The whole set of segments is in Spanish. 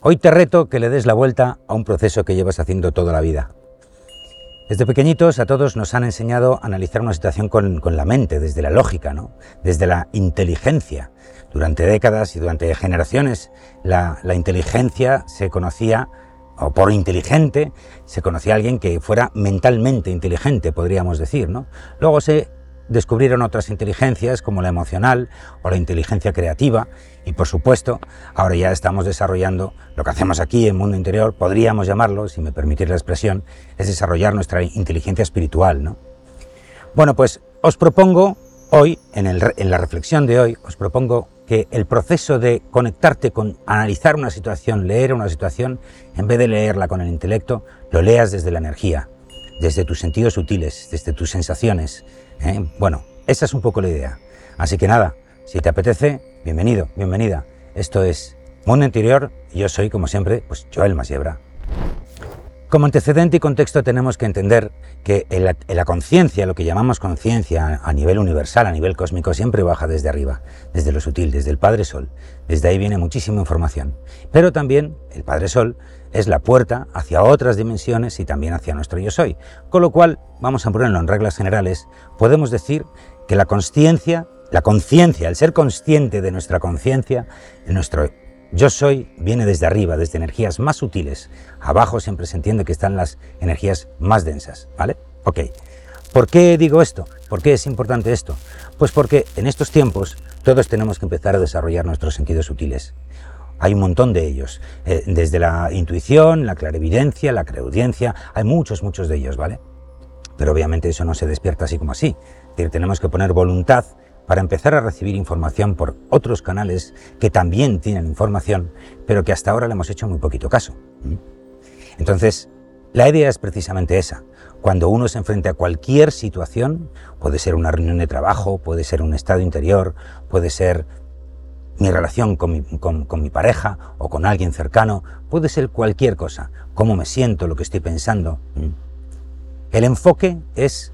Hoy te reto que le des la vuelta a un proceso que llevas haciendo toda la vida. Desde pequeñitos a todos nos han enseñado a analizar una situación con, la mente, desde la lógica, ¿no? desde la inteligencia. Durante décadas y durante generaciones la, la inteligencia se conocía, o por inteligente, se conocía a alguien que fuera mentalmente inteligente, podríamos decir. ¿no? Luego se descubrieron otras inteligencias como la emocional o la inteligencia creativa y por supuesto ahora ya estamos desarrollando lo que hacemos aquí en Mundo Interior, podríamos llamarlo, si me permitís la expresión, es desarrollar nuestra inteligencia espiritual. ¿no? Bueno, pues os propongo hoy, en, en la reflexión de hoy, os propongo que el proceso de conectarte con analizar una situación, leer una situación, en vez de leerla con el intelecto, lo leas desde la energía, desde tus sentidos sutiles, desde tus sensaciones, ¿eh? Bueno, esa es un poco la idea. Así que nada, si te apetece, bienvenido, bienvenida. Esto es Mundo Interior y yo soy, como siempre, pues Joel Masiebra. Como antecedente y contexto tenemos que entender que la, conciencia, lo que llamamos conciencia a nivel universal, a nivel cósmico, siempre baja desde arriba, desde lo sutil, desde el Padre Sol. Desde ahí viene muchísima información. Pero también el Padre Sol es la puerta hacia otras dimensiones y también hacia nuestro yo soy. Con lo cual, vamos a ponerlo en reglas generales, podemos decir que la conciencia, la conciencia, el ser consciente de nuestra conciencia, nuestro yo soy viene desde arriba, desde energías más sutiles. Abajo siempre se entiende que están las energías más densas, ¿vale? Ok. ¿Por qué digo esto? ¿Por qué es importante esto? Pues porque en estos tiempos todos tenemos que empezar a desarrollar nuestros sentidos sutiles. Hay un montón de ellos, eh, desde la intuición, la clarividencia, la creudiencia, hay muchos, muchos de ellos, ¿vale? Pero obviamente eso no se despierta así como así. tenemos que poner voluntad para empezar a recibir información por otros canales que también tienen información, pero que hasta ahora le hemos hecho muy poquito caso. Entonces, la idea es precisamente esa. Cuando uno se enfrenta a cualquier situación, puede ser una reunión de trabajo, puede ser un estado interior, puede ser mi relación con mi, pareja o con alguien cercano, puede ser cualquier cosa, cómo me siento, lo que estoy pensando. El enfoque es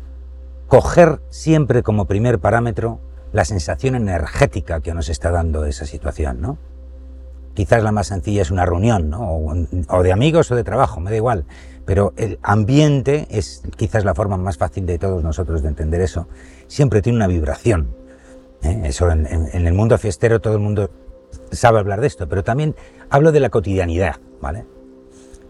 coger siempre como primer parámetro la sensación energética que nos está dando esa situación, ¿no? Quizás la más sencilla es una reunión, ¿no? o, de amigos o de trabajo, me da igual, pero el ambiente es quizás la forma más fácil de todos nosotros de entender eso. Siempre tiene una vibración. ¿Eh? Eso en, el mundo fiestero todo el mundo sabe hablar de esto, pero también hablo de la cotidianidad, ¿vale?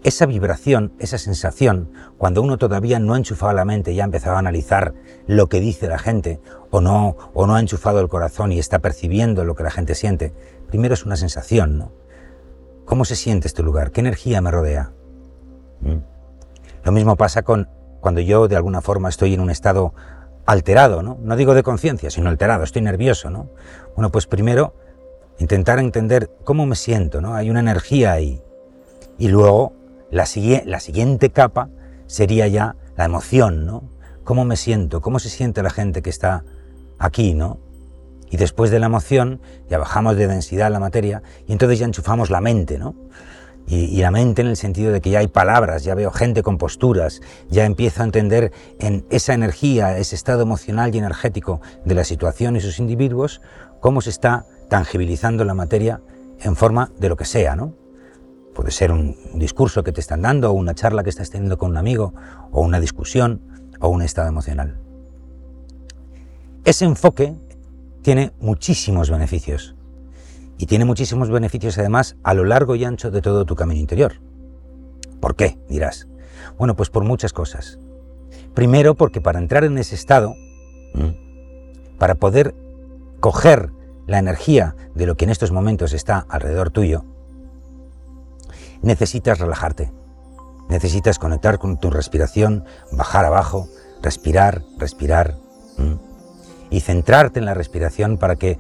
esa vibración, esa sensación, cuando uno todavía no ha enchufado la mente y ha empezado a analizar lo que dice la gente, o no, o no ha enchufado el corazón y está percibiendo lo que la gente siente, primero es una sensación, ¿no? ¿Cómo se siente este lugar? ¿Qué energía me rodea? ¿Mm? Lo mismo pasa con cuando yo de alguna forma estoy en un estado alterado, ¿no? No digo de conciencia, sino alterado, estoy nervioso, ¿no? Bueno, pues primero intentar entender cómo me siento, ¿no? Hay una energía ahí. Y luego la, siguiente capa sería ya la emoción, ¿no? ¿Cómo me siento? ¿Cómo se siente la gente que está aquí, ¿no? Y después de la emoción ya bajamos de densidad la materia y entonces ya enchufamos la mente, ¿no? Y, la mente en el sentido de que ya hay palabras, ya veo gente con posturas, ya empiezo a entender en esa energía, ese estado emocional y energético de la situación y sus individuos, cómo se está tangibilizando la materia en forma de lo que sea, ¿no? Puede ser un, discurso que te están dando, o una charla que estás teniendo con un amigo, o una discusión, o un estado emocional. Ese enfoque tiene muchísimos beneficios. Y tiene muchísimos beneficios además a lo largo y ancho de todo tu camino interior. ¿Por qué? Dirás. Bueno, pues por muchas cosas. Primero porque para entrar en ese estado, para poder coger la energía de lo que en estos momentos está alrededor tuyo, necesitas relajarte. Necesitas conectar con tu respiración, bajar abajo, respirar, respirar. Y centrarte en la respiración para que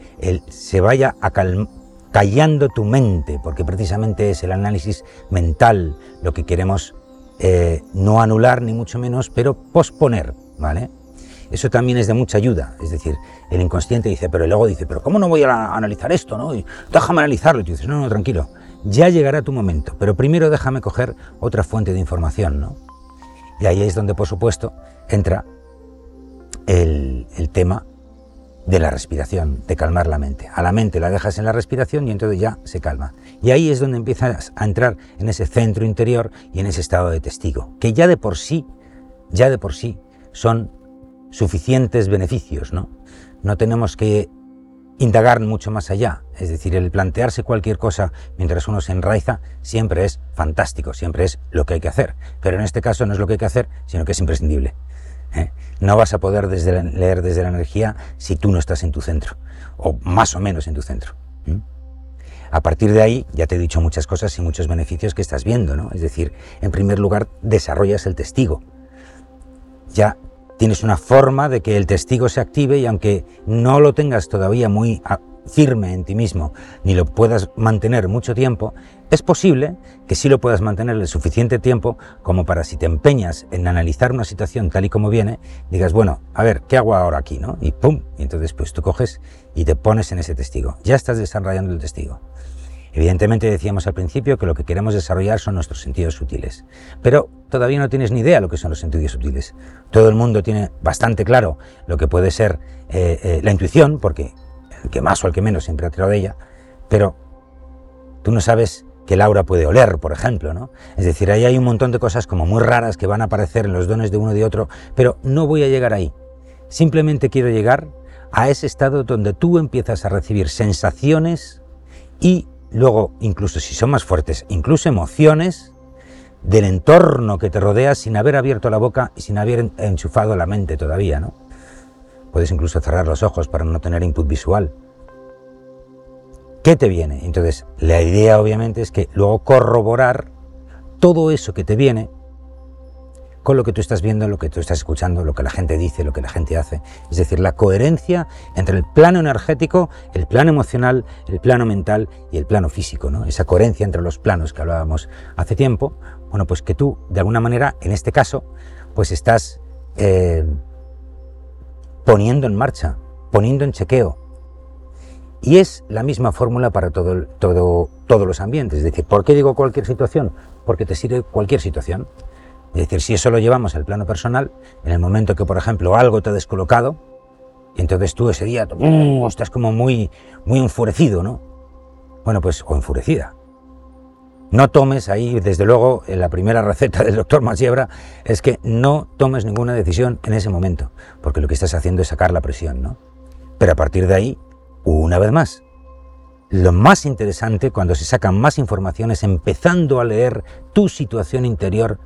se vaya callando tu mente, porque precisamente es el análisis mental lo que queremos eh, no anular ni mucho menos, pero posponer, ¿vale? Eso también es de mucha ayuda, es decir, el inconsciente dice, pero luego dice, pero ¿cómo no voy a analizar esto? No? déjame analizarlo. Y tú dices, no, no, tranquilo, ya llegará tu momento, pero primero déjame coger otra fuente de información, ¿no? Y ahí es donde, por supuesto, entra el, tema de la respiración, de calmar la mente. A la mente la dejas en la respiración y entonces ya se calma. Y ahí es donde empiezas a entrar en ese centro interior y en ese estado de testigo, que ya de por sí, ya de por sí son suficientes beneficios, ¿no? No tenemos que indagar mucho más allá. Es decir, el plantearse cualquier cosa mientras uno se enraiza siempre es fantástico, siempre es lo que hay que hacer. Pero en este caso no es lo que hay que hacer, sino que es imprescindible. ¿Eh? No vas a poder desde leer desde la energía si tú no estás en tu centro, o más o menos en tu centro. A partir de ahí, ya te he dicho muchas cosas y muchos beneficios que estás viendo, ¿no? Es decir, en primer lugar, desarrollas el testigo. Ya tienes una forma de que el testigo se active y aunque no lo tengas todavía muy firme en ti mismo, ni lo puedas mantener mucho tiempo, es posible que sí lo puedas mantener el suficiente tiempo como para si te empeñas en analizar una situación tal y como viene, digas, bueno, a ver, ¿qué hago ahora aquí? ¿no? Y pum, y entonces pues tú coges y te pones en ese testigo. Ya estás desarrollando el testigo. Evidentemente decíamos al principio que lo que queremos desarrollar son nuestros sentidos sutiles, pero todavía no tienes ni idea lo que son los sentidos sutiles. Todo el mundo tiene bastante claro lo que puede ser eh, eh, la intuición, porque el que más o el que menos siempre ha tirado de ella, pero tú no sabes que Laura puede oler, por ejemplo, ¿no? Es decir, ahí hay un montón de cosas como muy raras que van a aparecer en los dones de uno y de otro, pero no voy a llegar ahí. Simplemente quiero llegar a ese estado donde tú empiezas a recibir sensaciones y luego, incluso si son más fuertes, incluso emociones del entorno que te rodea sin haber abierto la boca y sin haber enchufado la mente todavía, ¿no? Puedes incluso cerrar los ojos para no tener input visual. ¿Qué te viene? Entonces, la idea obviamente es que luego corroborar todo eso que te viene con lo que tú estás viendo, lo que tú estás escuchando, lo que la gente dice, lo que la gente hace. Es decir, la coherencia entre el plano energético, el plano emocional, el plano mental y el plano físico, ¿no? Esa coherencia entre los planos que hablábamos hace tiempo, bueno, pues que tú, de alguna manera, en este caso, pues estás eh, poniendo en marcha, poniendo en chequeo. Y es la misma fórmula para todo, todo, todos los ambientes. Es decir, ¿por qué digo cualquier situación? Porque te sirve cualquier situación. Es decir, si eso lo llevamos al plano personal, en el momento que, por ejemplo, algo te ha descolocado, y entonces tú ese día uh, estás como muy, muy enfurecido, ¿no? Bueno, pues, o enfurecida. No tomes ahí, desde luego, la primera receta del doctor Masiebra es que no tomes ninguna decisión en ese momento, porque lo que estás haciendo es sacar la presión, ¿no? Pero a partir de ahí, una vez más, lo más interesante cuando se sacan más informaciones, empezando a leer tu situación interior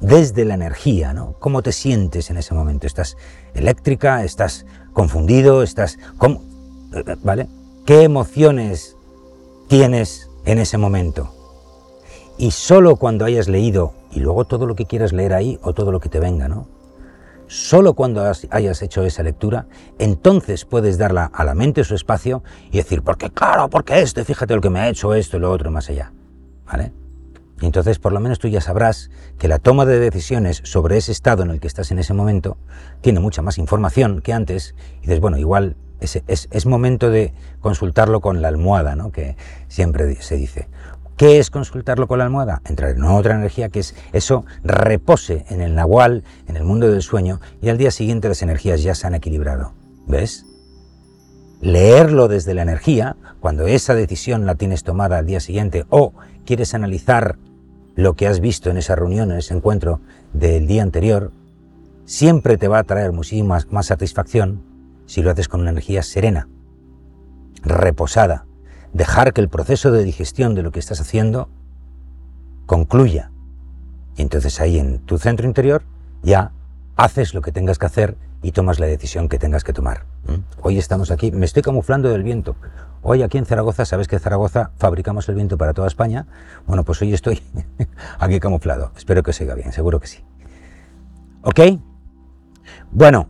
desde la energía, ¿no? ¿Cómo te sientes en ese momento? ¿Estás eléctrica? ¿Estás confundido? ¿Estás... ¿Cómo? ¿Vale? ¿Qué emociones tienes en ese momento? Y solo cuando hayas leído, y luego todo lo que quieras leer ahí o todo lo que te venga, ¿no? Solo cuando hayas hecho esa lectura, entonces puedes darla a la mente su espacio y decir, porque claro, porque esto, fíjate lo que me ha hecho esto y lo otro más allá. ¿Vale? Y entonces por lo menos tú ya sabrás que la toma de decisiones sobre ese estado en el que estás en ese momento tiene mucha más información que antes y dices, bueno, igual es, es, es momento de consultarlo con la almohada, ¿no? que siempre se dice. ¿Qué es consultarlo con la almohada? Entrar en otra energía que es eso repose en el nahual, en el mundo del sueño, y al día siguiente las energías ya se han equilibrado. ¿Ves? Leerlo desde la energía, cuando esa decisión la tienes tomada al día siguiente o quieres analizar lo que has visto en esa reunión, en ese encuentro del día anterior, siempre te va a traer muchísima más satisfacción si lo haces con una energía serena, reposada, dejar que el proceso de digestión de lo que estás haciendo concluya. Y entonces ahí en tu centro interior ya haces lo que tengas que hacer y tomas la decisión que tengas que tomar. Hoy estamos aquí, me estoy camuflando del viento. Hoy aquí en Zaragoza, sabes que en Zaragoza fabricamos el viento para toda España. Bueno, pues hoy estoy aquí camuflado. Espero que siga bien, seguro que sí. ¿Ok? Bueno,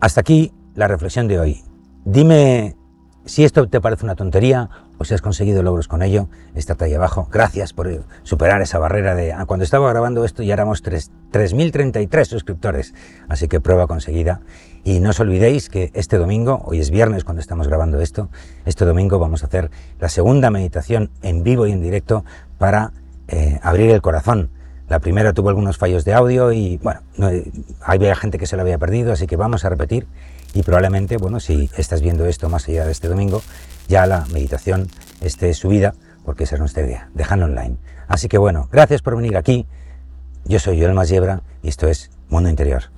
hasta aquí la reflexión de hoy. Dime si esto te parece una tontería o si has conseguido logros con ello, está ahí abajo. Gracias por superar esa barrera de... Ah, cuando estaba grabando esto ya éramos 3.033 suscriptores, así que prueba conseguida. Y no os olvidéis que este domingo, hoy es viernes cuando estamos grabando esto, este domingo vamos a hacer la segunda meditación en vivo y en directo para eh, abrir el corazón. La primera tuvo algunos fallos de audio y bueno, había gente que se lo había perdido, así que vamos a repetir y probablemente, bueno, si estás viendo esto más allá de este domingo, ya la meditación esté subida, porque esa es nuestra idea, dejarlo online. Así que bueno, gracias por venir aquí. Yo soy Joel Masiebra y esto es Mundo Interior.